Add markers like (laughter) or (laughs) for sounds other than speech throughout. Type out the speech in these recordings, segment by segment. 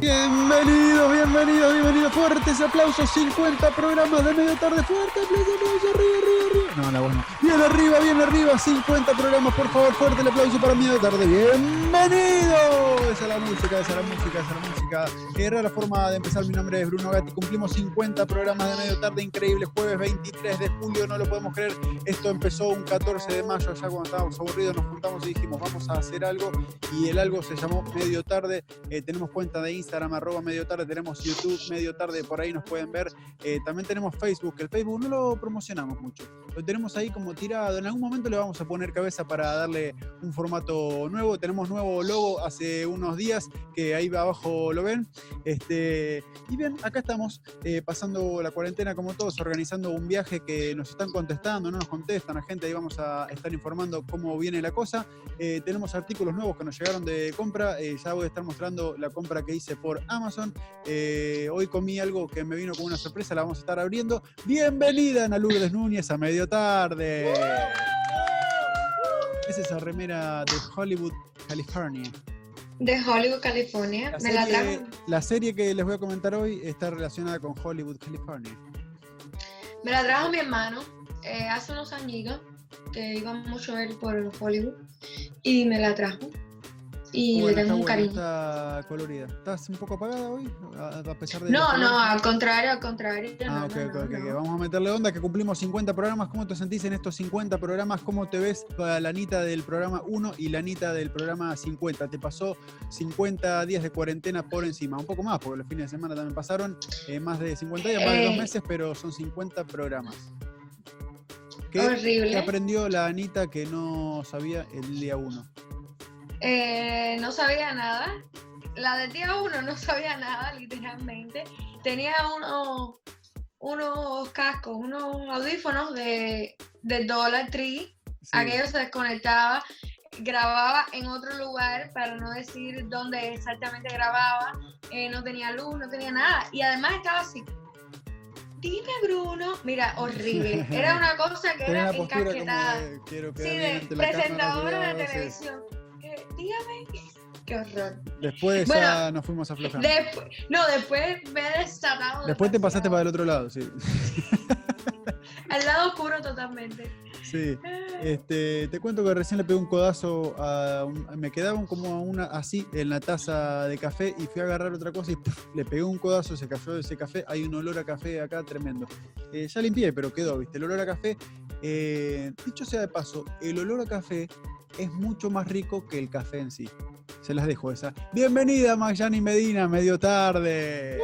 Bienvenidos, bienvenidos, bienvenidos. Fuertes aplausos, 50 programas de medio tarde. Fuerte aplauso, aplauso, arriba, arriba, arriba. No, la bueno. Bien arriba, bien arriba, 50 programas, por favor, fuerte el aplauso para medio tarde. Bienvenidos. Esa es la música, esa es la música, esa es la música. Era la forma de empezar. Mi nombre es Bruno Gatti. Cumplimos 50 programas de medio tarde, increíble. Jueves 23 de julio, no lo podemos creer. Esto empezó un 14 de mayo, ya cuando estábamos aburridos, nos juntamos y dijimos, vamos a hacer algo. Y el algo se llamó Medio Tarde. Eh, tenemos cuenta de Instagram, arroba medio tarde, tenemos YouTube, medio tarde, por ahí nos pueden ver. Eh, también tenemos Facebook, el Facebook no lo promocionamos mucho, lo tenemos ahí como tirado. En algún momento le vamos a poner cabeza para darle un formato nuevo. Tenemos nuevo logo hace unos días, que ahí abajo lo ven. Este, y bien, acá estamos eh, pasando la cuarentena como todos, organizando un viaje que nos están contestando, no nos contestan a gente, ahí vamos a estar informando cómo viene la cosa. Eh, tenemos artículos nuevos que nos llegaron de compra, ya voy a estar mostrando la compra que hice por Amazon. Eh, hoy comí algo que me vino como una sorpresa, la vamos a estar abriendo. Bienvenida Ana Lourdes Núñez a medio tarde. Es esa remera de Hollywood, California. De Hollywood, California. La Me la serie, trajo, la serie que les voy a comentar hoy está relacionada con Hollywood, California. me la trajo mi hermano eh, hace unos añitos, que iba mucho a ver por Hollywood, y me la trajo. Y Bueno, le tengo un cariño. Está colorida. ¿Estás un poco apagada hoy? A, a pesar de. No, no, al contrario, al contrario. Ah, no, ok, no, ok, no, ok, no. ok. Vamos a meterle onda que cumplimos 50 programas. ¿Cómo te sentís en estos 50 programas? ¿Cómo te ves para la Anita del programa 1 y la Anita del programa 50? ¿Te pasó 50 días de cuarentena por encima? Un poco más, porque los fines de semana también pasaron. eh, más de 50 días, más de dos Eh. meses, pero son 50 programas. ¿Qué, Horrible. qué aprendió la Anita que no sabía el día 1? Eh, no sabía nada. La del día uno no sabía nada, literalmente. Tenía unos, unos cascos, unos audífonos de, de Dollar Tree. Aquello se desconectaba, grababa en otro lugar, para no decir dónde exactamente grababa. eh, no tenía luz, no tenía nada. Y además estaba así. Dime, Bruno. Mira, horrible. (laughs) Era una cosa que era encasquetada. de Sí, de presentadora de sí. Dígame. Qué horror. Después Bueno, ya nos fuimos aflojando. Después, no, después me he desatado. Después te pasaste para el otro lado, sí. Al lado oscuro totalmente. Sí. (gasps) Este, te cuento que recién le pegué un codazo a un- me quedaba como a una así en la taza de café y fui a agarrar otra cosa y ¡puf! (laughs) le pegué un codazo, se cayó ese café, hay un olor a café acá tremendo. Eh, ya limpié, pero quedó, viste, el olor a café. eh, dicho sea de paso, el olor a café es mucho más rico que el café en sí. Se las dejo esa. Bienvenida, Magyani Medina, medio tarde.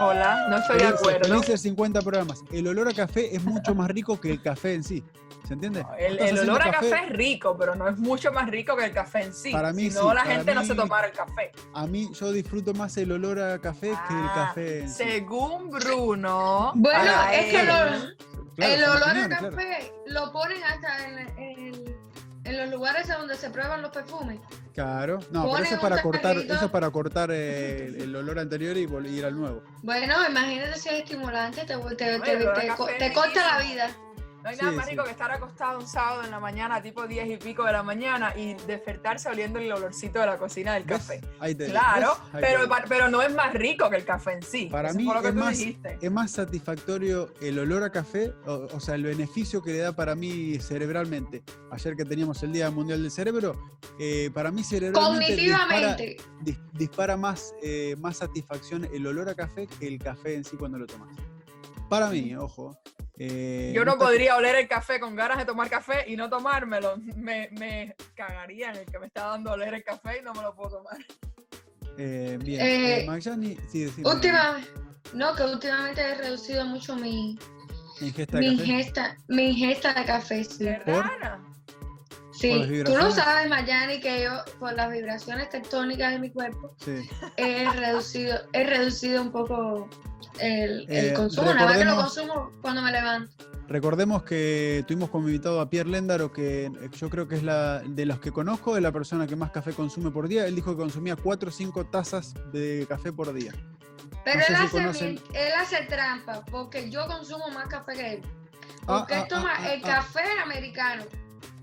Hola, no estoy de acuerdo. felices 50 programas. El olor a café es mucho más rico que el café en sí. ¿Se entiende? El, olor a café es rico, pero no es mucho más rico que el café en sí. Para mí si no, sí, la para gente no se tomara el café. A mí yo disfruto más el olor a café que el Ah, café en sí. Según Bruno. Bueno, es que Claro, el olor a claro. café lo ponen hasta en, en- en los lugares donde se prueban los perfumes. Claro, no, pero eso es para cortar, eso es para cortar el, el olor anterior y ir al nuevo. Bueno, imagínate si es estimulante, te, te, te- te- corta la vida. No hay nada Sí, más sí. rico que estar acostado un sábado en la mañana, tipo 10 y pico de la mañana, y despertarse oliendo el olorcito de la cocina del café. Te- Claro, pero, pero no es más rico que el café en sí. Para Eso mí lo que es tú más, dijiste. es más satisfactorio el olor a café, o, o sea, el beneficio que le da para mí cerebralmente. Ayer que teníamos el Día Mundial del Cerebro, eh, para mí cerebralmente dispara, Cognitivamente. dis- dispara más, eh, más satisfacción el olor a café que el café en sí cuando lo tomas. Para mí, ojo. Eh, Yo no podría oler el café con ganas de tomar café y no tomármelo. Me, me cagaría en el que me está dando a oler el café y no me lo puedo tomar. Eh, bien. Eh, Eh, Magyani, sí, decime, Última, no, que últimamente he reducido mucho mi, ingesta mi de café. ingesta, mi ingesta de café. Sí. Sí, ¿Por las tú lo sabes, Mayani, que yo, por las vibraciones tectónicas de mi cuerpo, Sí. he reducido, he reducido un poco el, el Eh, consumo. Nada más que lo recordemos- consumo cuando me levanto. Recordemos que tuvimos como invitado a Pierre Lendaro, que eh, yo creo que es la de los que conozco, es la persona que más café consume por día. Él dijo que consumía 4 o 5 tazas de café por día. Pero no él, si hace, conocen- mi- él hace trampa, porque yo consumo más café que él. Ah, Porque ah, él toma ah, el ah, café americano.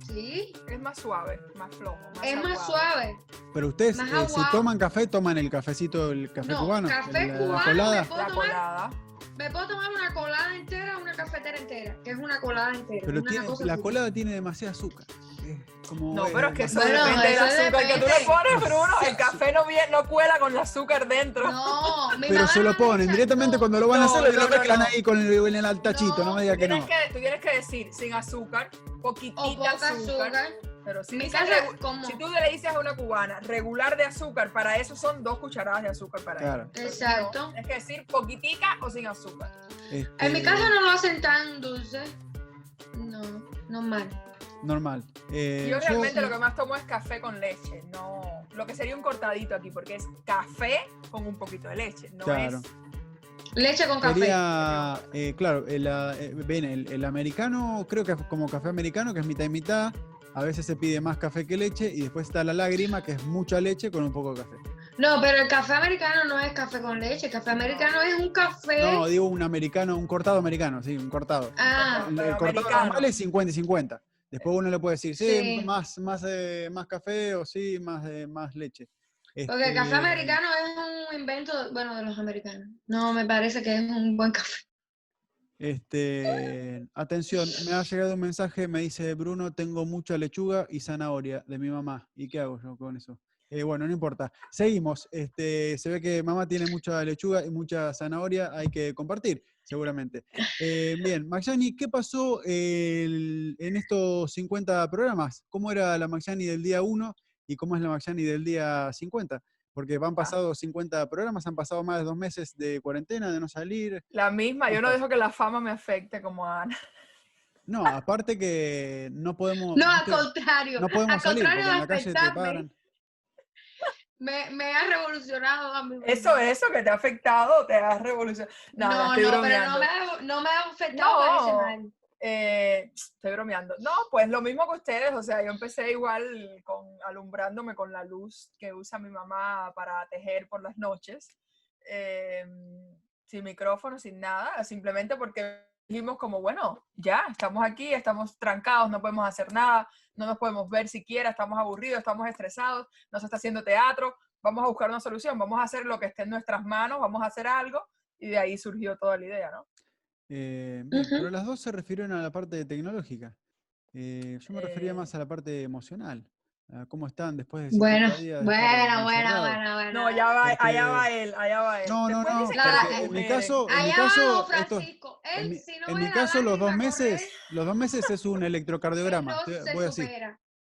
Sí, Es más suave, más flojo. Más es más suave. Pero ustedes, eh, si toman café, toman el cafecito, el café No, cubano. café el- la cubano colada. me puedo La tomar, colada. me puedo tomar una colada entera, una cafetera entera, que es una colada entera. Pero tiene- cosa la colada tiene demasiado azúcar. Como, No, pero es que eso Bueno, depende del azúcar que tú le depende. pones, Bruno. El (laughs) café no, cuela con el azúcar dentro. No, Pero se lo ponen directamente cuando lo van a hacer, lo no, mezclan no. ahí con el, en el altachito, no, No, me diga Tú que no. que, tú tienes que decir sin azúcar, poquitita O poca azúcar. azúcar. Pero si, Mi dices como. si tú le dices a una cubana regular de azúcar, para eso son dos cucharadas de azúcar para Claro. Exacto. no, Es que decir poquitica o sin azúcar. Este, En mi casa no lo hacen tan dulce. No, normal. Normal. Eh, Yo realmente yo- lo que más tomo es café con leche, no lo que sería un cortadito aquí, porque es café con un poquito de leche, no Claro. es Leche con café. Quería, eh, claro, el, eh, ven, el, el americano, creo que es como café americano, que es mitad y mitad. A veces se pide más café que leche y después está la lágrima, que es mucha leche con un poco de café. No, pero el café americano no es café con leche. El café americano es un café. No, digo un americano, un cortado americano, sí, un cortado. ah, El, cortado americano. normal es 50 y 50. Después uno le puede decir, sí, Sí. Más, más, eh, más café o sí, más, eh, más leche. porque el café Este, americano es un invento, bueno, de los americanos. No, me parece que es un buen café. Este, atención, me ha llegado un mensaje, me dice Bruno, tengo mucha lechuga y zanahoria de mi mamá. ¿Y qué hago yo con eso? Eh, bueno, no importa. Seguimos. Este, se ve que mamá tiene mucha lechuga y mucha zanahoria, hay que compartir, seguramente. Eh, bien, Magyani, ¿qué pasó el- en estos 50 programas? ¿Cómo era la Magyani del día 1 y cómo es la Magyani del día 50? Porque Ah. han pasado 50 programas, han pasado más de dos meses de cuarentena, de no salir, la misma, yo no dejo que la fama me afecte como a Ana. No, aparte que no podemos. No, al contrario. no podemos al salir porque contrario en de la calle te afectarme, paran. Me, me ha revolucionado a mí. Eso, eso que te ha afectado, te ha revolucionado. No, No, no, no, estoy pero bromeando. no me, ha, no me ha afectado No. Eh, estoy bromeando. No, pues lo mismo que ustedes, o sea, yo empecé igual con alumbrándome con la luz que usa mi mamá para tejer por las noches, eh, sin micrófono, sin nada, simplemente porque dijimos como, bueno, ya, estamos aquí, estamos trancados, no podemos hacer nada, no nos podemos ver siquiera, estamos aburridos, estamos estresados, no se está haciendo teatro, vamos a buscar una solución, vamos a hacer lo que esté en nuestras manos, vamos a hacer algo, y de ahí surgió toda la idea, ¿no? Eh, bien. Pero las dos se refirieron a la parte tecnológica. Eh, yo me refería Eh. más a la parte emocional. A ¿Cómo están después de Bueno, 50 días bueno, bueno, bueno, bueno. No, ya va, allá Porque- va él, allá va él. No, no, no, en mi caso- en mi Allá caso, Francisco. Él, En mi, si no en ve mi la caso, los dos meses, correr, los dos meses es un (laughs) él electrocardiograma. no Te- se Voy así,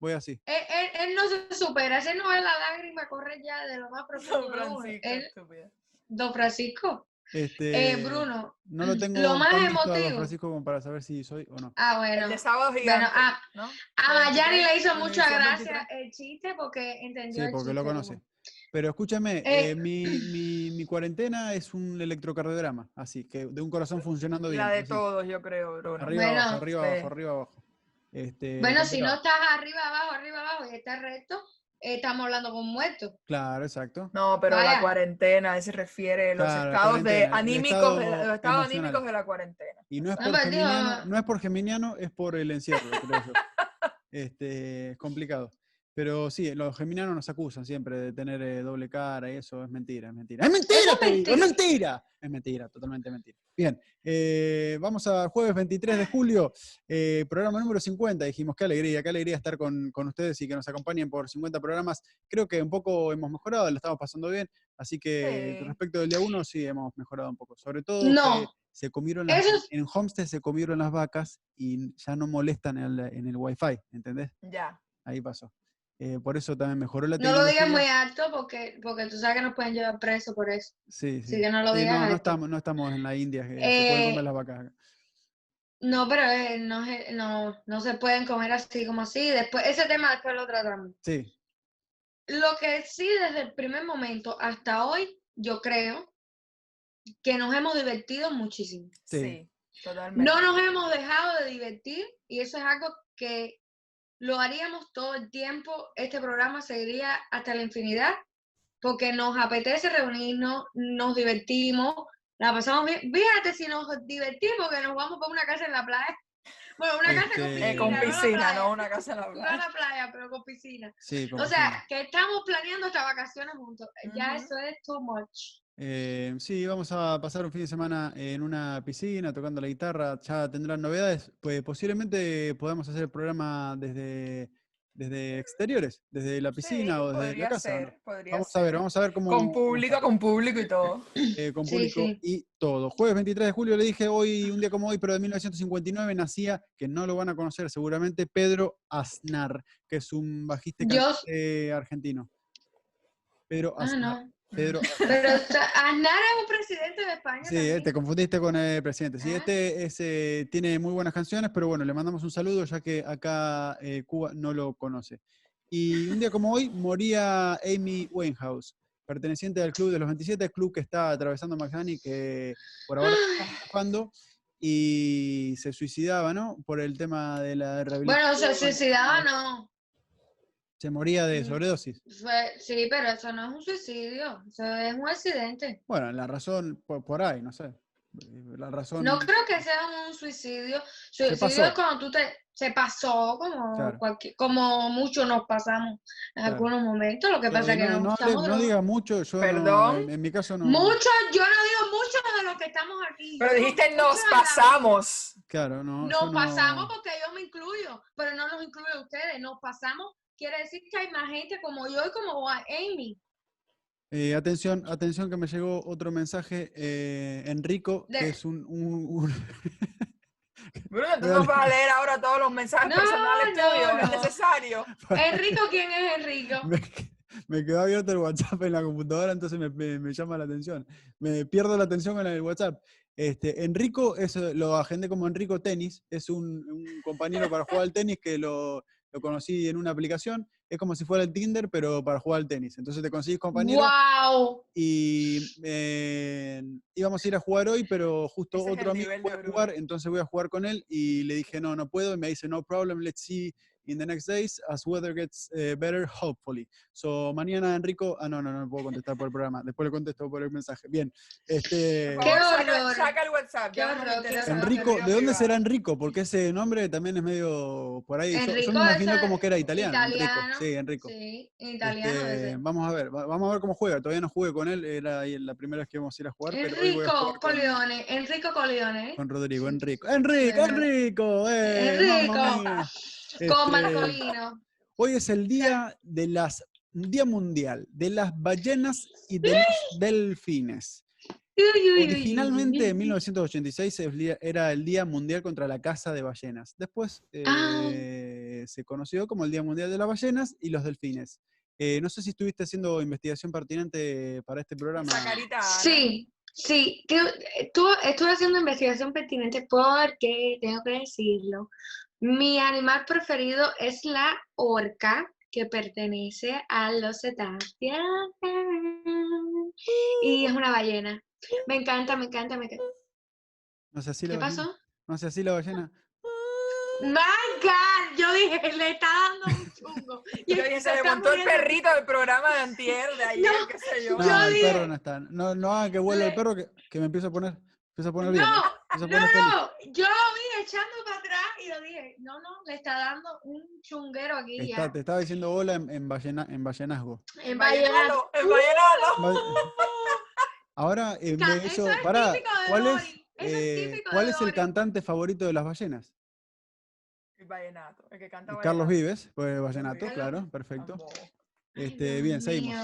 voy así. Él, él- él no se supera. Ese no ve la lágrima correr ya de lo más profundo Don. Francisco, don Francisco. Este, Eh, Bruno. No lo tengo lo más emotivo. Francisco como para saber si soy o no. Ah, El bueno. de sábado gigante, a- ¿no? A Mayani le hizo mucha 23. gracia el chiste porque entendió Sí, el porque lo conoce. como- Pero escúchame, Eh, eh, mi, mi- mi cuarentena es un electrocardiograma, así que de un corazón funcionando bien. La de así, todos, yo creo, Bruno. Arriba, Bueno, abajo, arriba, sí. abajo, arriba, abajo. Este, Bueno, si no estás arriba, abajo, arriba, abajo y estás recto, estamos hablando con muertos. Claro, exacto. No, pero Vaya. la cuarentena, se refiere los Claro, la estados de anímicos, de, los estados anímicos de la cuarentena. Y no es Ah, por digo, geminiano, no es por geminiano, es por el encierro, creo yo. (laughs) Este, es complicado. Pero sí, los geminianos nos acusan siempre de tener eh, doble cara y eso es mentira, es mentira. ¡Es mentira! Es digo, ¡Es mentira. mentira! Es mentira, totalmente mentira. Bien, eh, vamos a jueves 23 de julio, eh, programa número 50. Dijimos, qué alegría, qué alegría estar con, con ustedes y que nos acompañen por 50 programas. Creo que un poco hemos mejorado, lo estamos pasando bien. Así que Sí. respecto del día 1, sí hemos mejorado un poco. Sobre todo No. se comieron las, es- en Homestead se comieron las vacas y ya no molestan en el, en el wifi, ¿entendés? Ya. Ahí pasó. Eh, por eso también mejoró la No lo digas muy tecnología. alto porque, porque tú sabes que nos pueden llevar preso por eso. Sí, sí. Así que no lo Sí, digas no, no alto. estamos, no estamos en la India, que se Eh, pueden comer las vacas acá. No, pero eh, no, se- no, no se pueden comer así como así. Después, ese tema después lo tratamos. Sí, Lo que sí, desde el primer momento hasta hoy, yo creo que nos hemos divertido muchísimo. Sí. Sí, totalmente. No nos hemos dejado de divertir y eso es algo que lo haríamos todo el tiempo. Este programa seguiría hasta la infinidad porque nos apetece reunirnos, nos divertimos, la pasamos bien. Fíjate si nos divertimos que nos vamos para una casa en la playa Bueno, una casa con Este, piscina. Eh, con no piscina, playa. no una casa en la No playa. en la playa, pero con piscina. Sí, con O sea, piscina. que estamos planeando estas vacaciones juntos. Ya Ujú. eso es too much. Eh, sí, vamos a pasar un fin de semana en una piscina tocando la guitarra. Ya tendrán novedades. Pues posiblemente podamos hacer el programa desde, desde exteriores, desde la piscina Sí, o desde la podría casa. ¿no? ser, podría Vamos a ver, vamos a ver cómo. Con público, con público y todo. eh, con Sí, público sí. y todo. Jueves 23 de julio le dije hoy, un día como hoy, pero de 1959 nacía, que no lo van a conocer seguramente, Pedro Aznar, que es un bajista argentino. Pedro Ah, Aznar. no. Pedro (laughs) Pero Aznar es un presidente de España. Sí, también. te confundiste con el presidente. Sí, Ah. este es, eh, tiene muy buenas canciones, pero bueno, le mandamos un saludo ya que acá eh, Cuba no lo conoce. Y un día como hoy moría Amy Winehouse, perteneciente al Club de los 27, club que está atravesando McDonald's, que por ahora está triunfando, y se suicidaba, ¿no? Por el tema de la rehabilitación. Bueno, se suicidaba, no. Se moría de Mm. sobredosis. Fue- sí, pero eso no es un suicidio. Eso es un accidente. Bueno, la razón, por, por ahí, no sé. La razón... No creo que sea un suicidio. Se Suicidio pasó. es cuando tú te se pasó como Claro. cualquier, como muchos nos pasamos en Claro. algunos momentos. Lo que pasa Eh, es que no, no, no, no diga mucho, yo no- Perdón. en, en mi caso no. Muchos, yo no digo muchos de los que estamos aquí. Pero dijiste nos pasamos. Claro, no. Nos no- pasamos porque yo me incluyo, pero no nos incluye ustedes. Nos pasamos quiere decir que hay más gente como yo y como a Amy. Eh, atención, atención que me llegó otro mensaje, eh, Enrico, que De- es un, un- un- (laughs) Bruno, tú no vas a leer ahora todos los mensajes No, personales no, tuyos, es no. necesario. Enrico, ¿quién es Enrico? (laughs) me, me quedó abierto el WhatsApp en la computadora, entonces me, me- me llama la atención. Me pierdo la atención con el WhatsApp. Este, Enrico, es, lo agendé como Enrico Tenis, es un, un compañero para jugar al tenis que lo, lo conocí en una aplicación. Es como si fuera el Tinder, pero para jugar al tenis. Entonces te consigues compañero. ¡Wow! Y eh, íbamos a ir a jugar hoy, pero justo Ese otro amigo nivel fue de a Bruno. jugar, entonces voy a jugar con él y le dije, no, no puedo. Y me dice, no problem, let's see in the next days as weather gets eh, better, hopefully. So, mañana, Enrico, ah, no, no, no puedo contestar por el programa, después le contesto por el mensaje. Bien, este, ¡Qué horror! saca el WhatsApp. Enrico, ¿de dónde será Enrico? Porque ese nombre también es medio por ahí. Yo- yo, Enrico me imaginé ese como que era italiano. Enrico. italiano, Sí, Enrico. Sí, italiano Este, vamos a ver, va- vamos a ver cómo juega. Todavía no jugué con él, era ahí la primera vez que íbamos a ir a jugar, pero hoy voy a Enrico jugar con, Coleone, Enrico Coleone. con Rodrigo. Enrico, Enrico, Eh, Enrico, eh, (laughs) Enrico. Este. Hoy es el día de las Día Mundial de las ballenas y de los delfines. Originalmente, en uy. 1986, el día- era el Día Mundial contra la caza de ballenas. Después Ah. eh, se conoció como el Día Mundial de las Ballenas y los delfines. Eh, no sé si estuviste haciendo investigación pertinente para este programa. Carita. Sí, sí. eh, estuve haciendo investigación pertinente porque, tengo que decirlo, mi animal preferido es la orca, que pertenece a los cetáceos. Y es una ballena. Me encanta, me encanta, me encanta. No sé así la ¿Qué ballena. pasó? No sé así la ballena. My God, yo dije, le está dando un chungo. (laughs) Y Yo dije, se le montó el perrito del programa de antier, de ayer, qué sé yo. No, Yo el dije- perro no está. No, no hagan que vuelva el perro que, que me empiezo a poner. Empiezo a poner bien. No, a no, poner feliz. no, yo vi echando para atrás y lo dije, no, no, le está dando un chunguero aquí Está- ya. te estaba diciendo hola en, en, ballena- en ballenazgo. En vallenato. El vallenato. Va- (laughs) Ahora, en Ca- vez de eso, eso es pará, de ¿cuál es, es eh, ¿cuál de es el cantante favorito de las ballenas? El vallenato, el que canta Carlos vallenato. Vives, pues vallenato, claro, perfecto. Ay, Este, bien, seguimos.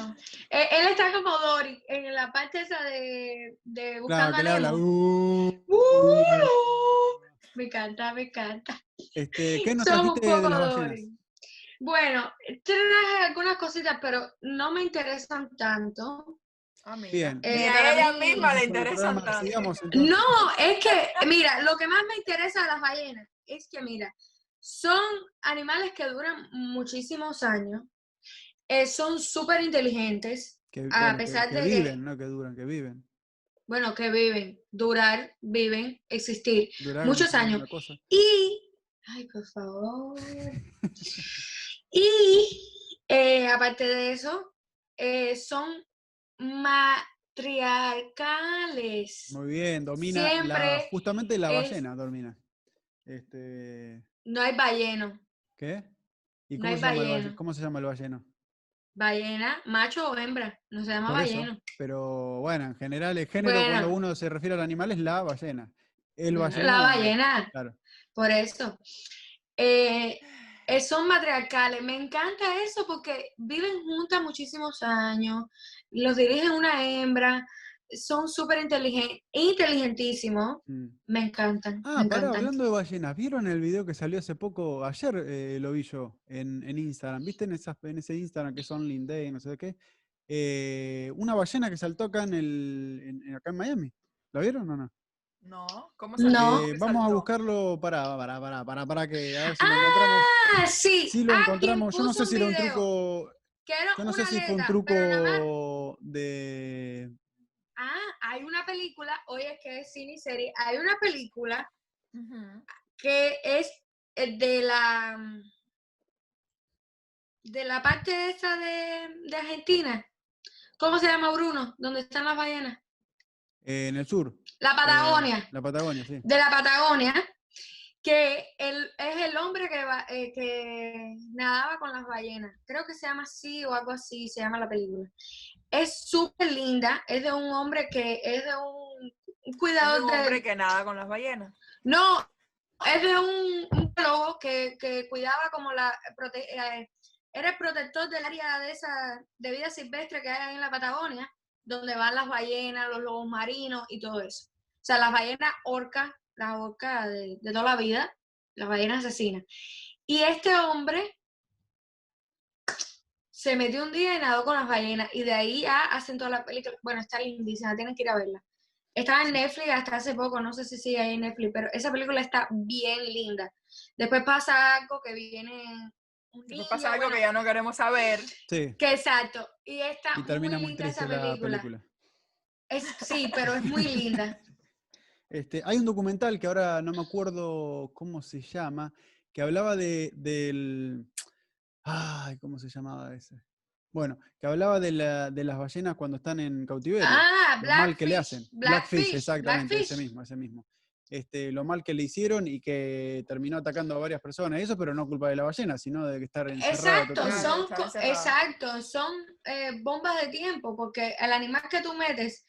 Eh, él está como Dory, en la parte esa de, de Claro, Buscando que le a habla. Nemo. "Uh". Uh, me encanta, me encanta. Este, ¿Qué nos Somos de poco las ballenas? Dory. Bueno, traje algunas cositas, pero no me interesan tanto. Mira. Bien. Eh, a ella mí- misma le interesan tanto. sigamos. No, es que, mira, lo que más me interesa de las ballenas es que, mira, son animales que duran muchísimos años, eh, son súper inteligentes, Que, a que- pesar que de que- viven, no que duran, que viven. Bueno, que viven, durar, viven, existir. Durar Muchos años. Y, ay, por favor. (laughs) Y, eh, aparte de eso, eh, son matriarcales. Muy bien, domina la, justamente la es- ballena, domina. Este, No hay balleno. ¿Qué? ¿Y No cómo, hay se llama el balleno. cómo se llama el balleno? Ballena, macho o hembra. No se llama balleno. Pero bueno, en general, el género cuando uno se refiere al animal es la ballena. El No, balleno. La ballena. Claro. Por eso. Eh, son matriarcales. Me encanta eso porque viven juntas muchísimos años. Los dirige una hembra. Son súper inteligentes, inteligentísimos. Mm. Me encantan. Ah, me pará, encantan. hablando de ballenas, ¿vieron el video que salió hace poco? Ayer eh, lo vi yo en, en Instagram. ¿Viste en, esas, en ese Instagram que son Linday, no sé de qué? Eh, una ballena que saltó acá en el en- en- acá en Miami. ¿La vieron o no? No, ¿cómo No. Eh, ¿Qué vamos a buscarlo para, para, para, para, para que a ver si lo encontramos. Ah, sí. Si lo encontramos, yo no sé si era un truco, yo no sé si fue un truco de Ah, hay una película, oye, que es cine y serie. Hay una película que es eh, de la de la parte esa de, de Argentina. ¿Cómo se llama Bruno? ¿Dónde están las ballenas? eh, en el sur. La eh, Patagonia. la Patagonia, sí. de la Patagonia, que el, es el hombre que, va- eh, que nadaba con las ballenas. Creo que se llama así o algo así, se llama la película. Es súper linda, es de un hombre que es de un, un Es cuidador un de... hombre que nada con las ballenas. No, es de un, un biólogo que, que cuidaba como la... prote- eh, era el protector del área de esa de vida silvestre que hay en la Patagonia, donde van las ballenas, los lobos marinos y todo eso. O sea, las ballenas orcas, las orcas de, de toda la vida, las ballenas asesinas. Y este hombre se metió un día y nadó con las ballenas. Y de ahí ya hacen toda la película. Bueno, está lindísima, tienen que ir a verla. Estaba en Netflix hasta hace poco, no sé si sigue ahí en Netflix, pero esa película está bien linda. Después pasa algo que viene un Después pasa algo bueno, que ya no queremos saber. Sí. que exacto. Y está Y termina muy, linda triste esa la película. película. Es, sí, pero es muy linda. (laughs) Este, hay un documental que ahora no me acuerdo cómo se llama, que hablaba de, del... Ay, ¿cómo se llamaba ese? Bueno, que hablaba de, la- de las ballenas cuando están en cautiverio. Ah, lo mal que le hacen. Blackfish, exactamente, ese Blackfish. mismo, ese mismo. Este, lo mal que le hicieron y que terminó atacando a varias personas. Eso, pero no culpa de la ballena, sino de que estar Exacto, totalmente. Son, encerrada. exacto, son eh, bombas de tiempo, porque el animal que tú metes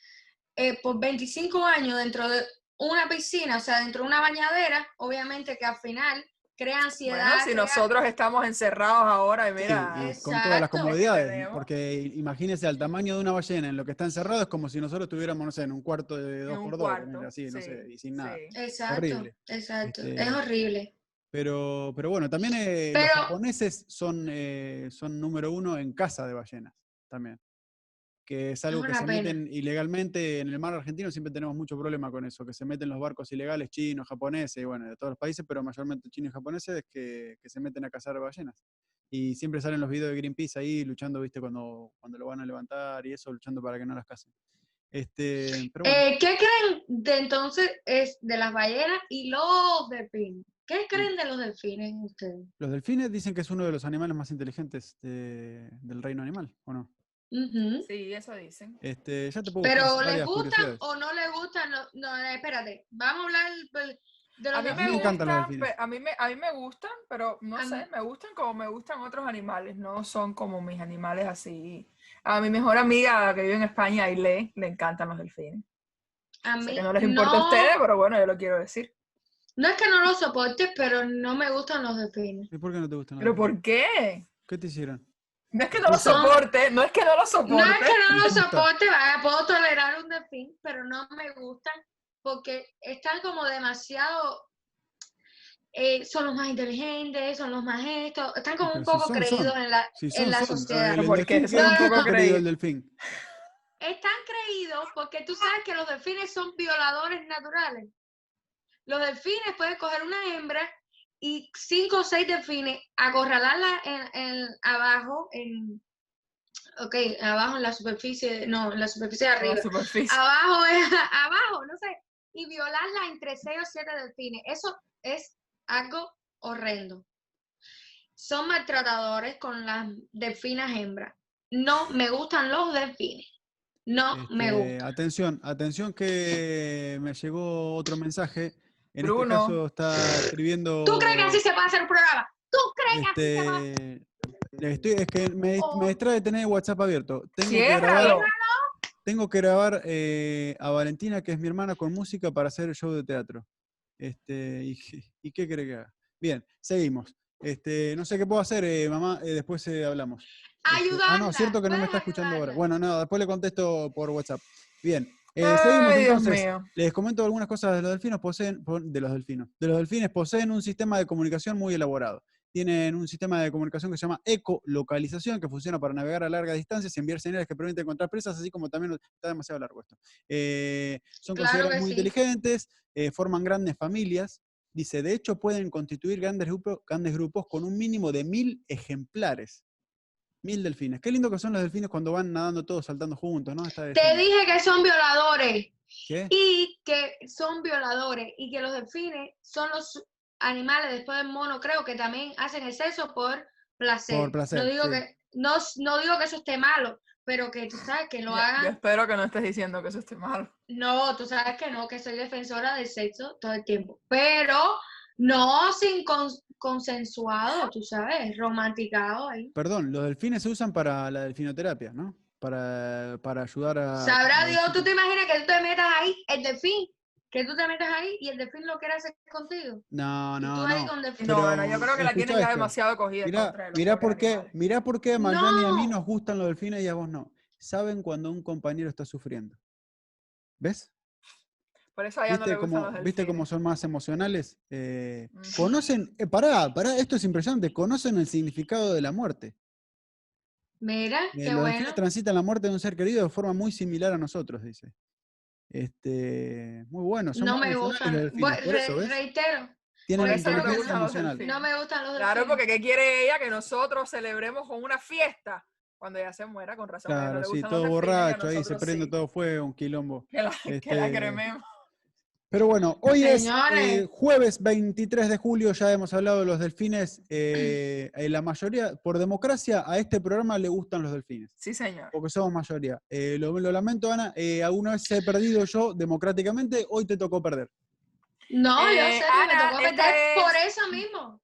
eh, por 25 años dentro de una piscina, o sea, dentro de una bañadera, obviamente que al final crea ansiedad. Bueno, si crea- nosotros estamos encerrados ahora y Sí, mira, y con todas las comodidades, porque imagínese al tamaño de una ballena en lo que está encerrado es como si nosotros estuviéramos, no sé, en un cuarto de dos por dos, cuarto, ponele así, no sí, sé, y sin nada. sí. Exacto, horrible. exacto, Este, es horrible. Pero, pero bueno, también eh, los japoneses son, eh, son número uno en caza de ballenas también. Que es algo que una se pena. meten ilegalmente en el mar argentino, siempre tenemos mucho problema con eso, que se meten los barcos ilegales chinos, japoneses, y bueno, de todos los países, pero mayormente chinos y japoneses que, que se meten a cazar ballenas. Y siempre salen los videos de Greenpeace ahí luchando, viste, cuando, cuando lo van a levantar y eso, luchando para que no las casen. Este, pero bueno, Eh, ¿Qué creen de entonces es de las ballenas y los delfines? ¿Qué creen de los delfines ustedes? los delfines dicen que es uno de los animales más inteligentes de- del reino animal, ¿o no? Sí, eso dicen. Este, ya te puedo Pero ¿les gustan o no les gustan? No, no, espérate, vamos a hablar de los A A mí me me encantan los gustan, delfines. pe- a mí me, a mí me gustan, pero no A mí- sé, me gustan como me gustan otros animales, no son como mis animales así. A mi mejor amiga que vive en España, Ailé, le encantan los delfines. A mí que no les importa a ustedes, pero bueno, yo lo quiero decir. No es que no los soporte, pero no me gustan los delfines. ¿Y por qué no te gustan los ¿Pero delfines? por qué? ¿Qué te hicieron? No es que no lo Son- soporte, no es que no lo soporte. No es que no ¿No los te gusta? soporte, vaya, puedo tolerar un delfín, pero no me gustan porque están como demasiado, eh, son los más inteligentes, son los más estos, están como un si poco son, creídos son. en la, Si en la sociedad. El, el ¿Por qué delfín son queda un un poco poco creído creídos? el delfín. Están creídos porque tú sabes que los delfines son violadores naturales. Los delfines pueden coger una hembra y cinco o seis delfines, acorralarla en, en- abajo, en, ok, abajo en la superficie, no, en la superficie de arriba. superficie. Abajo, (laughs) abajo, no sé, y violarla entre seis o siete delfines. Eso es algo horrendo. Son maltratadores con las delfinas hembras. No me gustan los delfines. No me Este, gustan. atención, atención que me llegó otro mensaje En Bruno. este caso está escribiendo. ¿Tú crees que así se puede hacer un programa? ¿Tú crees que así se va a Este, estoy- es que me, Oh. me distrae tener WhatsApp abierto. Tengo que grabar, tengo que grabar eh, a Valentina, que es mi hermana, con música para hacer el show de teatro. Este, y, ¿y qué cree que haga? Bien, seguimos. Este, no sé qué puedo hacer, eh, mamá, eh, después eh, hablamos. Este, Ayudarla. ah, no, cierto que no me está escuchando ahora. Bueno, no, después le contesto por WhatsApp. Bien, eh, seguimos Ay, Dios entonces. mío. Les comento algunas cosas de los delfinos poseen, po- de los delfinos. De los delfines poseen un sistema de comunicación muy elaborado. Tienen un sistema de comunicación que se llama ecolocalización, que funciona para navegar a largas distancias y enviar señales que permiten encontrar presas, así como también está demasiado largo esto. Eh, son Claro considerados muy sí. inteligentes, eh, forman grandes familias. Dice, de hecho, pueden constituir grandes grupos, grandes grupos con un mínimo de mil ejemplares. Mil delfines. Qué lindo que son los delfines cuando van nadando todos saltando juntos, ¿no? Te dije que son violadores ¿Qué? y que son violadores y que los delfines son los animales después del mono, creo que también hacen el sexo por placer. Por placer, No digo sí. que no, no digo que eso esté malo, pero que tú sabes que lo Yo- Yo hagan. espero que no estés diciendo que eso esté mal. No, tú sabes que no, que soy defensora del sexo todo el tiempo, pero no sin cons- consensuado, tú sabes, romanticado ahí. Perdón, los delfines se usan para la delfinoterapia, ¿no? Para, para ayudar a... Sabrá a- Dios, tú te imaginas que tú te metas ahí, el delfín, que tú te metas ahí y el delfín lo quiere hacer contigo. No, y tú no, ahí no. con delfín. No, bueno, yo creo que la tienen ya demasiado cogida. en Mirá, contra de los mirá por qué, mirá por qué a y a mí No. nos gustan los delfines y a vos no. Saben cuando un compañero está sufriendo. ¿Ves? Por eso a ella no ¿Viste le gustan cómo, los ¿Viste cómo son más emocionales? Eh, Ujú. conocen, eh, pará, pará, esto es impresionante, conocen el significado de la muerte. Mira, Eh, qué los bueno. transitan la muerte de un ser querido de forma muy similar a nosotros, dice. Este, muy bueno, son No muy me gustan. los delfines, Bu- por eso, re- ¿ves? reitero, Tienen por eso no me gustan los delfines. no me gustan los Claro, porque ¿qué quiere ella? Que nosotros celebremos con una fiesta cuando ella se muera, con razón. ella no Claro, le sí, todo borracho ahí, se prende sí. todo fuego, un quilombo. (laughs) Que la, que la Este, crememos. Pero bueno, hoy es Señores. eh, jueves 23 de julio, ya hemos hablado de los delfines. eh, (clears throat) eh, la mayoría, por democracia, a este programa le gustan los delfines, Sí, señor. porque somos mayoría. Eh, lo, lo lamento, Ana, eh, alguna vez he perdido yo democráticamente, hoy te tocó perder. No, yo Eh, sé que me Ana, tocó meter es- por eso mismo.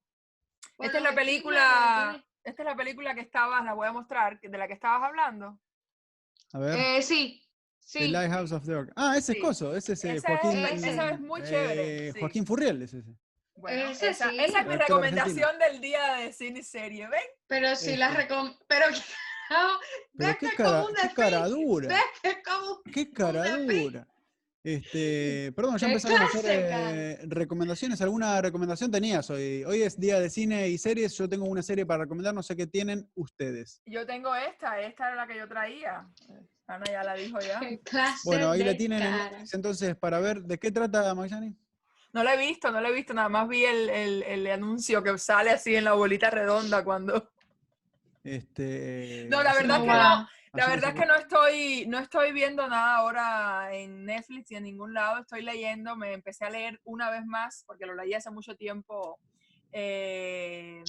Por Esta es la película, esta es la película que estabas, la voy a mostrar, de la que estabas hablando. A ver. delfines. Eh, sí, The. Lighthouse of the Orc. Ah, ese Sí. es Coso, ese es eh, Joaquín. es- esa es muy chévere, eh, sí. Joaquín Furriel es ese. Bueno, Ese esa, sí. esa es mi recomendación del día de cine y serie. ¿Ven? Pero sí la Este. recom... Pero (laughs) Pero ves qué que es cara, como un qué cara dura. ves que es como... Qué cara dura. Este, (laughs) perdón, ya empezamos a hacer eh, recomendaciones. ¿Alguna recomendación tenías hoy? Hoy es día de cine y series. Yo tengo una serie para recomendar, no sé qué tienen ustedes. Yo tengo esta, esta era la que yo traía. Ana ya la dijo ya. Bueno, ahí la tienen cara. Entonces para ver de qué trata Mayani. No la he visto, no la he visto, nada más vi el, el- el anuncio que sale así en la bolita redonda cuando... Este, No, la verdad no que no. La no verdad es que no estoy, no estoy viendo nada ahora en Netflix y en ningún lado. Estoy leyendo, me empecé a leer una vez más, porque lo leí hace mucho tiempo. eh,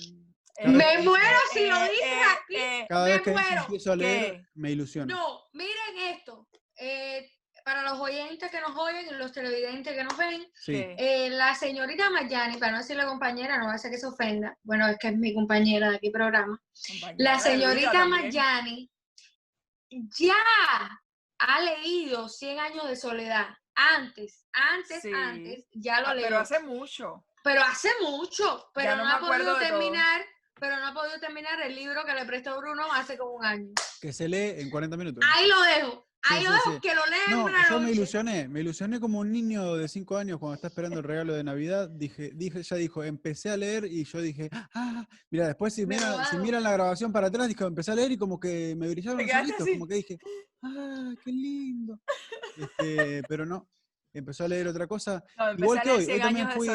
eh, Me eh, muero si lo eh, dices eh, aquí. eh, Cada me vez que muero. empiezo a leer, ¿Qué? me ilusiono. No, miren esto. eh, para los oyentes que nos oyen y los televidentes que nos ven, Sí. eh, la señorita Mayani, para no decirle compañera, no va a ser que se ofenda, bueno, es que es mi compañera de aquí programa, compañera la señorita también. Mayani ya ha leído 100 años de soledad. Antes, antes, Sí. antes, ya lo Ah, leyó. Pero hace mucho. Pero hace mucho, pero no no, ha podido terminar, pero no ha podido terminar el libro que le prestó Bruno hace como un año. Que se lee en 40 minutos. Ahí lo dejo, ahí lo sí. que lo lea en No, yo me ilusioné, me ilusioné como un niño de 5 años cuando está esperando el regalo de Navidad. Dije, dije, ya dijo, empecé a leer y yo dije, ah, mira, después si miran, si hago. miran la grabación para atrás, dijo, empecé a leer y como que me brillaron los ojitos, como que dije, ah, qué lindo. Este, pero no, empezó a leer otra cosa. No, Igual que hoy, 100 hoy también fui-.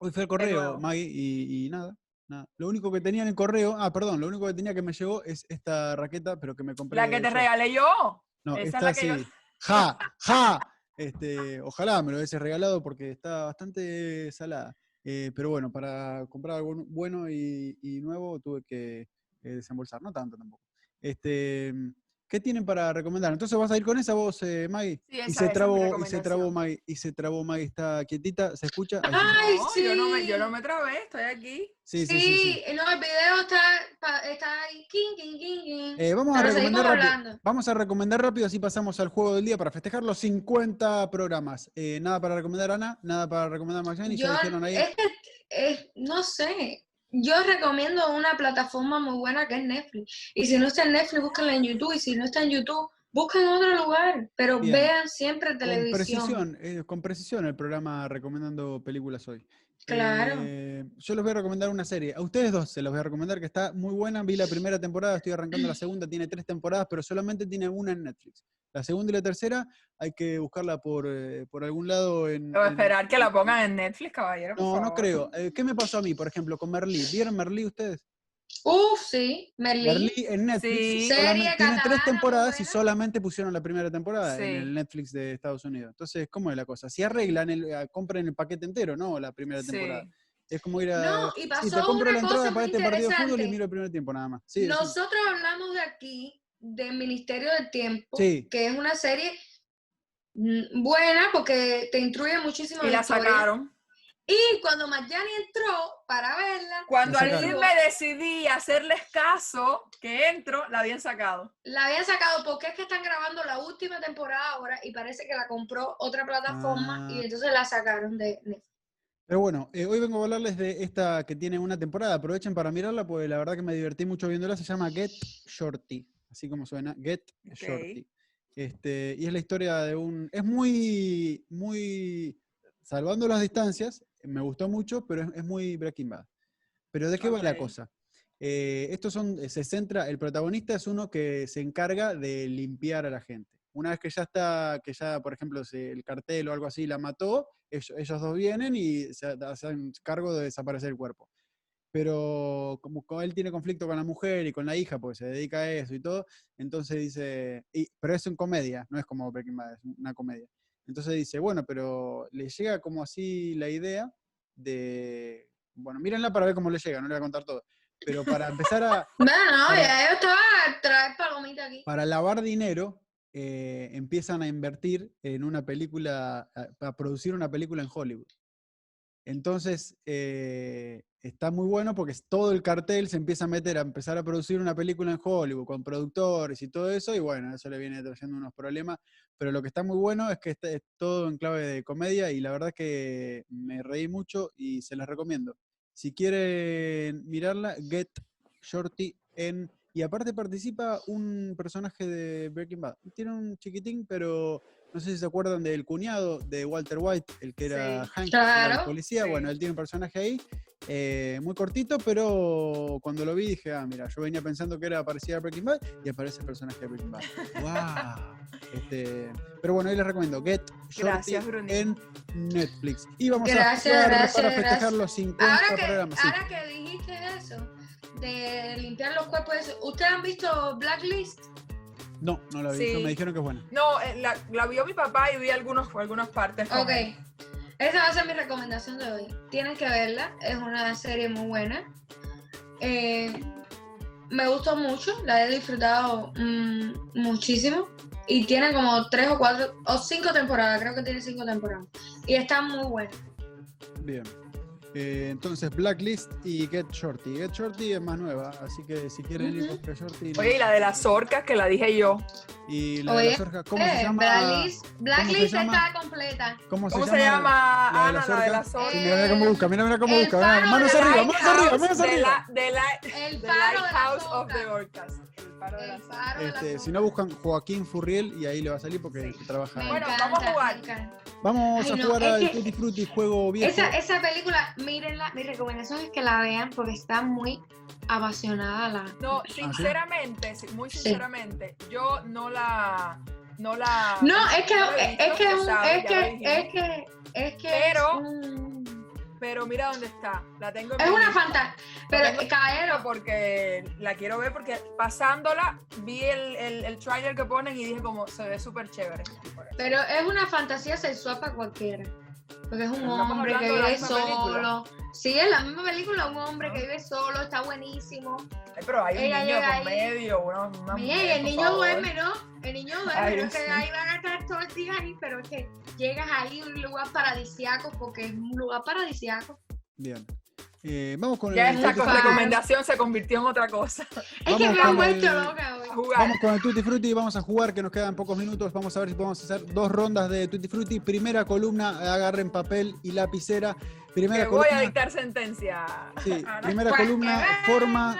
Hoy fue el correo. Maggie, y, y nada, nada. Lo único que tenía en el correo, ah, perdón, lo único que tenía que me llegó es esta raqueta, pero que me compré. La que te yo. regalé yo. No, Esa es está la que yo- así. Ja, ja. Este, ojalá me lo hubiese regalado porque está bastante salada. Eh, pero bueno, para comprar algo bueno y, y nuevo tuve que eh, desembolsar, no tanto tampoco. Este, ¿Qué tienen para recomendar? Entonces vas a ir con esa voz, eh, Maggie. Sí, y esa- se es mi trabó, y se trabó Maggie, y se trabó Maggie, está quietita, ¿se escucha? Ahí sí. Ay, No, yo no, me, yo sí. no me trabé, estoy aquí. Sí, Sí, sí, sí. sí. no, el video está, está ahí. King, king, king, king. Eh, vamos, a Pero recomendar rápido, hablando. vamos a recomendar rápido, así pasamos al juego del día para festejar los 50 programas. Eh, nada para recomendar Ana, nada para recomendar ya Yo, dijeron ahí. es que, es- no sé, yo recomiendo una plataforma muy buena que es Netflix. Y si no está en Netflix, búsquenla en YouTube. Y si no está en YouTube, busquen en otro lugar. Pero Bien. vean siempre Con televisión. precisión, eh, con precisión el programa recomendando películas hoy. Claro. Eh, yo les voy a recomendar una serie. A ustedes dos se los voy a recomendar que está muy buena. Vi la primera temporada, estoy arrancando la segunda, tiene tres temporadas, pero solamente tiene una en Netflix. La segunda y la tercera hay que buscarla por, eh, por algún lado en... Esperar que la pongan en Netflix, caballero. por No, no creo. Eh, ¿Qué me pasó a mí, por ejemplo, con Merlí? ¿Vieron Merlí ustedes? Uf, sí, Merlí. Merlí en Netflix. Sí. solamente- Serie tiene tres temporadas y solamente pusieron la primera temporada Sí. en el Netflix de Estados Unidos. Entonces, ¿cómo es la cosa? Si arreglan, el, eh, compren el paquete entero, ¿no? La primera Sí. temporada. Es como ir a. No, y sí, pasó te compro una la entrada cosa para este partido de fútbol y miro el primer tiempo nada más. Sí, sí. Nosotros hablamos de aquí, del Ministerio del Tiempo, Sí. que es una serie mm, buena porque te instruye muchísimo Y de la historia. sacaron. Y cuando Marjani entró para verla, Cuando al fin me decidí a hacerles caso, que entro, la habían sacado. la habían sacado porque es que están grabando la última temporada ahora y parece que la compró otra plataforma Ah. y entonces la sacaron de Netflix. Pero bueno, eh, hoy vengo a hablarles de esta que tiene una temporada. Aprovechen para mirarla, porque la verdad que me divertí mucho viéndola. Se llama Get Shorty, así como suena, Get. Shorty. Este, y es la historia de un. Es muy, muy. Salvando las distancias, me gustó mucho, pero es, es muy Breaking Bad. Pero ¿de qué va la cosa? Eh, estos son, se centra, el protagonista es uno que se encarga de limpiar a la gente. Una vez que ya está, que ya, por ejemplo, se- el cartel o algo así la mató, ellos, ellos dos vienen y se ha- hacen cargo de desaparecer el cuerpo. Pero como co- él tiene conflicto con la mujer y con la hija, porque se dedica a eso y todo, entonces dice, y- pero es en comedia, no es como Breaking Bad, es una comedia. Entonces dice, bueno, pero le llega como así la idea de, bueno, mírenla para ver cómo le llega, no le voy a contar todo, pero para empezar a, (laughs) Bueno, no, Para- ya yo estaba a traer palomita aquí. para lavar dinero, eh, empiezan a invertir en una película, a, a producir una película en Hollywood. Entonces, eh, está muy bueno porque todo el cartel se empieza a meter a empezar a producir una película en Hollywood con productores y todo eso, y bueno, eso le viene trayendo unos problemas. Pero lo que está muy bueno es que está, es todo en clave de comedia y la verdad es que me reí mucho y se las recomiendo. Si quieren mirarla, Get Shorty en... Y aparte participa un personaje de Breaking Bad. Tiene un chiquitín, pero no sé si se acuerdan del cuñado de Walter White, el que era Sí. Hank, era el Claro. policía. Sí. Bueno, él tiene un personaje ahí, eh, muy cortito, pero cuando lo vi dije, ah, mira, yo venía pensando que era parecido a Breaking Bad y aparece el personaje de Breaking Bad. (laughs) ¡Wow! Este, pero bueno, ahí les recomiendo Get Shorty Gracias, en Netflix. Y vamos Gracias, a gracias, para festejar los 50 Ahora que, programas. sí. ahora que dijiste eso, de limpiar los cuerpos, ¿ustedes han visto Blacklist? No, no la vi. Sí. Me dijeron que es buena. No, eh, la, la vio mi papá y vi algunos, algunas partes. con Ok. él. Esa va a ser mi recomendación de hoy. Tienen que verla, es una serie muy buena. Eh, me gustó mucho, la he disfrutado mm, muchísimo. Y tiene como tres o cuatro, o cinco temporadas, creo que tiene cinco temporadas. Y está muy buena. Bien. Eh, entonces, Blacklist y Get Shorty. Get Shorty es más nueva, así que si quieren ir Ujú. con Get Shorty. no- Oye, y la de las orcas que la dije yo. y la de las orcas, ¿cómo se Eh, llama? Blacklist, Blacklist llama? está completa. ¿Cómo, ¿Cómo se llama, la Ana, la de orcas? las Sí, orcas? mira, mira cómo busca, mira, mira cómo El busca. mira, manos arriba, manos arriba, manos de arriba. la- de la- El The faro de of the orcas. Este, si no buscan Joaquín Furriel y ahí le va a salir porque Sí. trabaja. Bueno, vamos a jugar. Vamos Ay, a no, jugar al que- Tutti Frutti juego viejo. Esa, esa película, mírenla, mi recomendación es que la vean porque está muy apasionada la... No, sí? sinceramente, sí, muy Sí. sinceramente, yo no la. No la. No, es que no la he es visto, que es sabe, es que es que es que Pero- es, un- Pero mira dónde está. La tengo en es una fantasía. Pero lista porque la quiero ver porque pasándola vi el, el, el trailer que ponen y dije como se ve súper chévere. pero es una fantasía sexual para cualquiera. Porque es un Estamos hombre que vive solo. Sí, es la misma película, un hombre Ah. que vive solo, está buenísimo. Ay, pero hay un niño por ahí. medio, una, una Mira, y mujer, el niño favor. duerme, ¿no? El niño duerme, Ay, no es que sí. ahí van a estar todo el día ahí, pero es que llegas ahí a un lugar paradisiaco, porque es un lugar paradisiaco. Bien. Eh, vamos con Ya el esta recomendación se convirtió en otra cosa. Es Vamos que me han con vuelto el- loca jugar. Vamos con el Tutti Frutti, vamos a jugar, que nos quedan pocos minutos. Vamos a ver si podemos hacer dos rondas de Tutti Frutti. Primera columna, agarren papel y lapicera. Primera que voy a columna, dictar sentencia. sí, (laughs) Ahora, primera columna, forma,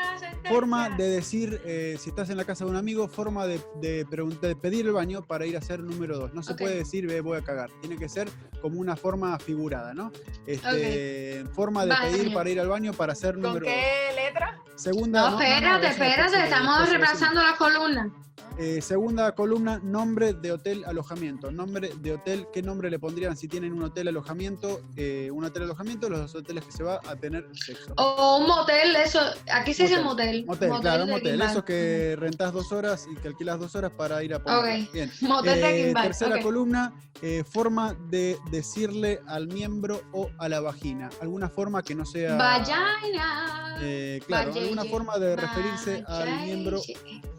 forma de decir, eh, si estás en la casa de un amigo, forma de, de preguntar, de pedir el baño para ir a hacer número dos. No se puede decir, "Ve, voy a cagar. Tiene que ser como una forma figurada, ¿no? Este, Forma de pedir para ir al baño para hacer ¿Con número dos. qué letra? Segunda, No, espérate, eso después espérate, estamos repasando la columna. Eh, segunda columna, nombre de hotel alojamiento. Nombre de hotel, ¿qué nombre le pondrían si tienen un hotel alojamiento? Eh, un hotel alojamiento, los dos hoteles que se va a tener sexo. O un motel, eso, aquí se dice Motel. motel. Motel, claro, un de motel. Esos que rentás dos horas y que alquilas dos horas para ir a poner. Ok. Bien. Motel de Eh, Kimball, tercera ok. columna, eh, forma de decirle al miembro o a la vagina. Alguna forma que no sea. Vagina. eh, claro, alguna forma de referirse al miembro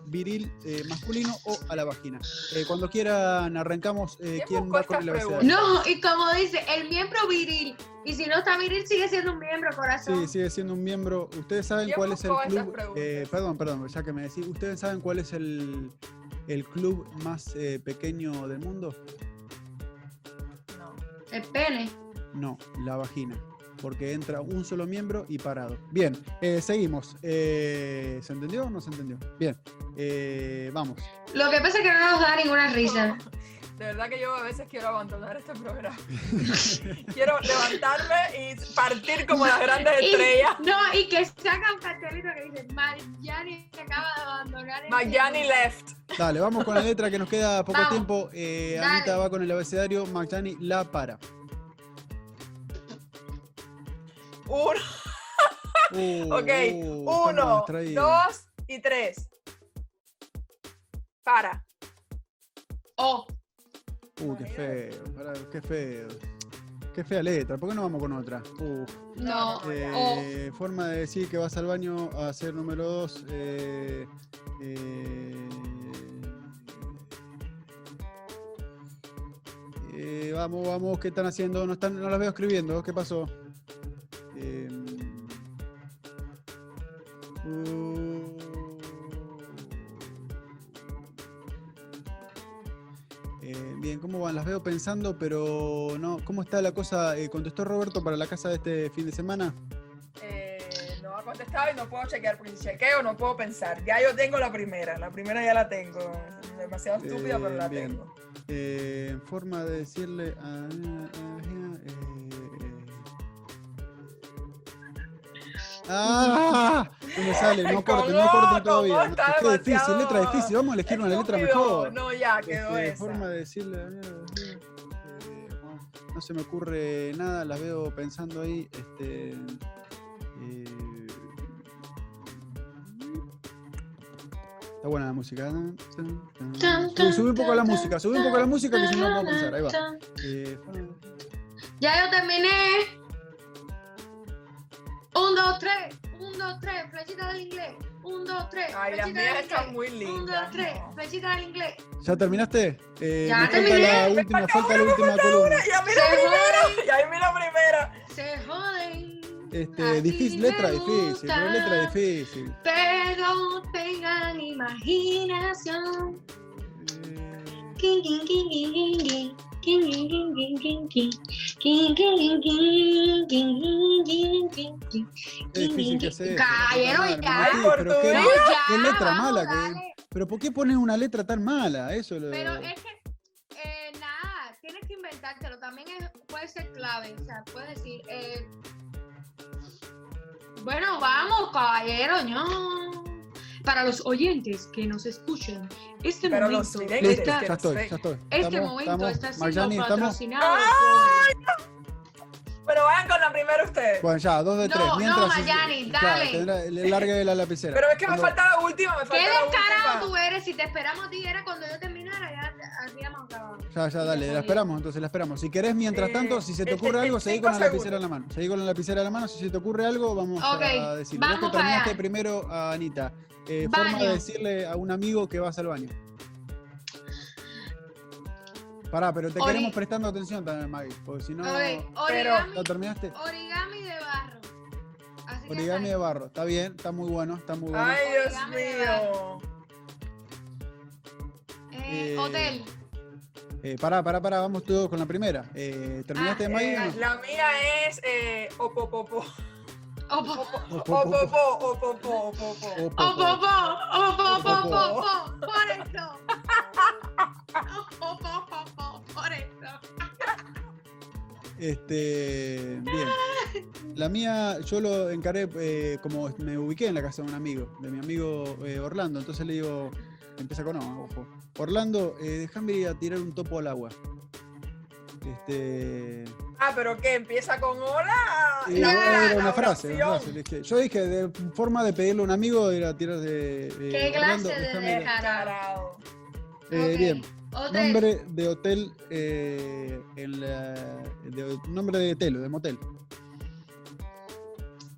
viril eh, masculino o a la vagina. Eh, cuando quieran arrancamos eh, ¿Quién va con el abecedario. No, y como dice, el miembro viril. Y si no está viril, sigue siendo un miembro, corazón. Sí, sigue siendo un miembro. ¿Ustedes saben ¿Quién cuál es el club? eh, perdón, perdón, ya que me decís. ¿Ustedes saben cuál es el, el club más eh, pequeño del mundo? No. El pene. No, la vagina. Porque entra un solo miembro y parado. Bien, eh, seguimos. Eh, ¿Se entendió o no se entendió? Bien, eh, vamos. Lo que pasa es que no nos da ninguna risa. De verdad que yo a veces quiero abandonar este programa. (laughs) quiero levantarme y partir como las grandes Y- estrellas. no, y que saca un cartelito que dice Mariani acaba de abandonar. el Magyani mundo". left. Dale, vamos con la letra que nos queda poco Vamos. tiempo. Eh. Anita va con el abecedario, Magdani la para. Uno, Uh, ok. uh, Uno, dos y tres. Para. Oh, Uh, qué feo, pará, qué feo. Qué fea letra, ¿por qué no vamos con otra? Uh, no. Oh. eh, Forma de decir que vas al baño a hacer número dos. eh, eh, eh, vamos, vamos, ¿qué están haciendo? No, están, no las veo escribiendo, ¿qué pasó? Eh, uh, eh, bien, ¿cómo van? Las veo pensando, pero no. ¿Cómo está la cosa? Eh, ¿Contestó Roberto para la casa de este fin de semana? Eh, no ha contestado y no puedo chequear porque si chequeo no puedo pensar. Ya yo tengo la primera. La primera ya la tengo. Demasiado estúpida, pero la bien. tengo. Eh, forma de decirle a. a- ¡Ah! No me sale, no corten, no corten todavía. estás Qué difícil, letra difícil. Vamos a elegir una letra mejor. No, ya quedó Este, esa. forma de decirle. eh, no, no se me ocurre nada, la veo pensando ahí. Este. eh, Está buena la música. Subí, un poco la música, subí un poco la música que si no no puedo pensar. Ahí va. Eh, Ya yo terminé. Un, dos, tres. Un, dos, tres. Flechita del inglés. Un, dos, tres. Ay, las mías están muy Un, dos, lindas. tres. no. Flechita del inglés. ¿Ya terminaste? Eh, Ya terminé. la Me última, falta la última falta columna. una. Y a mí Se la primera. Y a mí la primera. Se joden. Este, difícil, letra difícil, letra difícil. Pero tengan imaginación. Eh, King, king, king, king, king, Qué difícil que ya. pero qué, letra mala. que- pero ¿por qué pones una letra tan mala? Eso es lo- Pero es que, eh, nada, tienes que inventártelo. También es- puede ser clave. O sea, puedes decir, eh, bueno, vamos, caballero, no. Para los oyentes que nos escuchan, este Pero los momento está, que ya estoy, sé. ya estoy. este Estamos, momento estamos. está siendo Marjani, estamos. patrocinado Pero vayan con la primera ustedes. Bueno, ya, dos de No, tres. no, Mientras, Mayani, claro, dale. le largue la lapicera. Pero es que me falta la última. Me. Qué falta la descarado tú eres. Si te esperamos a ti, era cuando yo terminara, ya habíamos. Ya, ya, dale, la esperamos, entonces la esperamos. Si querés, mientras Eh, tanto, si se te en- ocurre algo, seguí con la lapicera en la mano. Seguí con la lapicera en la mano, si se te ocurre algo, vamos Ok, a decirlo. Vos vamos que para terminaste allá. primero a Anita. Eh, forma de decirle a un amigo que vas al baño. Pará, pero te Ori- queremos prestando atención también, Maggie, porque si no, Ok, pero- origami, ¿ya terminaste? origami de barro. Así que Origami de barro, está bien, está muy bueno, está muy bueno. Ay, Dios Origami de mío. Eh, Eh, hotel. Eh, pará, pará, pará, vamos todos con la primera. Eh, ¿Terminaste, Ah, Maggie? Eh, no? la mía es eh, opopopo. Opo, Opo, Opopo, opopo, opopo. opo, opo, opo, opo, Opo. opo, opo, por eso. Opo, opo, opo, por eso. Este, bien. La mía, yo lo encaré eh, como me ubiqué en la casa de un amigo, de mi amigo eh, Orlando. Entonces le digo, empieza con O, ojo. Orlando, eh, déjame ir a tirar un topo al agua. Este, Ah, pero ¿qué? ¿Empieza con hola? no, era la una frase, una frase, dije. Yo dije, de forma de pedirle a un amigo era tirar de. eh, ¿Qué Orlando, clase de descarado? Eh, Ok. Bien, Hotel. nombre de hotel, eh, en la, de- nombre de hotel, de motel.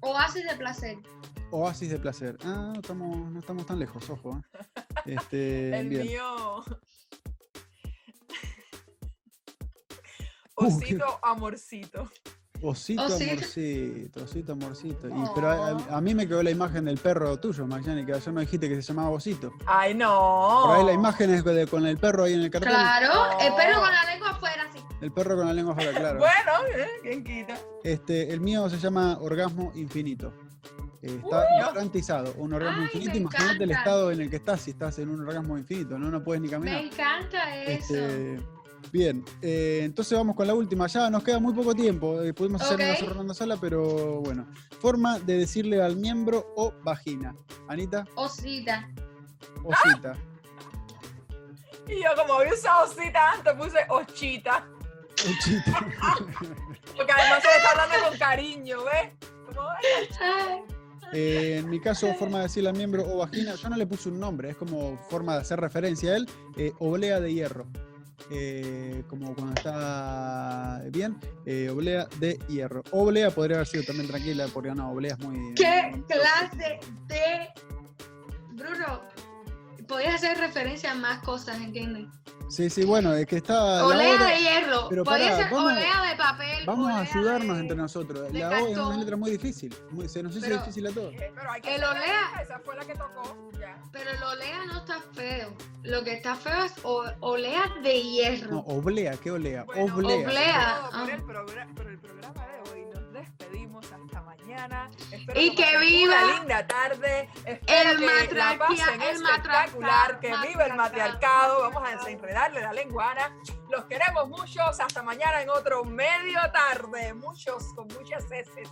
Oasis de placer. Oasis de placer. Ah, estamos, no estamos tan lejos, ojo. ¿eh? (laughs) Este, El bien. mío. (laughs) Uh, Osito, amorcito. Osito, Osito. amorcito, osito, amorcito. Y, pero a, mí me quedó la imagen del perro tuyo, Magyani, que ayer no dijiste que se llamaba Osito. Ay, no. Por ahí la imagen es de- con el perro ahí en el cartel. Claro, el perro con la lengua afuera, así. El perro con la lengua afuera, claro. (laughs) Bueno, eh, ¿quién quita? Este, el mío se llama Orgasmo Infinito. Eh, Está Uy. garantizado un orgasmo Ay, infinito. me Imagínate el estado en el que estás si estás en un orgasmo infinito, ¿no? No puedes ni Me caminar. encanta eso. Este, bien, eh, entonces vamos con la última. Ya nos queda muy poco tiempo. eh, pudimos hacer una Ok. cerrando sola, pero bueno. Forma de decirle al miembro o vagina. Anita, Osita. osita. Y yo, como había usado cita antes, puse ochita. Ochita. (laughs) Porque además se le está hablando con cariño, ¿ves? Como, ay, Ay, Eh, en mi caso, forma de decirle al miembro o vagina, yo no le puse un nombre, es como forma de hacer referencia a él. eh, oblea de hierro. Eh, como cuando está bien, oblea de hierro. Oblea podría haber sido también tranquila, porque no, oblea es muy. ¿Qué clase de. Bruno, podías hacer referencia a más cosas, ¿entiendes? Sí, sí, bueno, es que está. Olea obra- de hierro. pero Podía ser vamos- olea de papel. Vamos a ayudarnos de- entre nosotros. La O es una letra muy difícil. muy- se nos hizo Pero- difícil a todos. eh, pero hay que El olea. Esa fue la que tocó. Ya. Pero el olea no está feo. Lo que está feo es o- olea de hierro. No, oblea, ¿qué olea? Bueno, oblea. oblea. todo ah. El el programa de hoy nos despedimos hasta mañana. Espero Y que viva una linda tarde. Espero el que la pasen el espectacular. Que viva el matriarcado. Vamos a desenredarle la lenguana. Los queremos muchos. Hasta mañana en otro medio tarde. Muchos con muchas heces.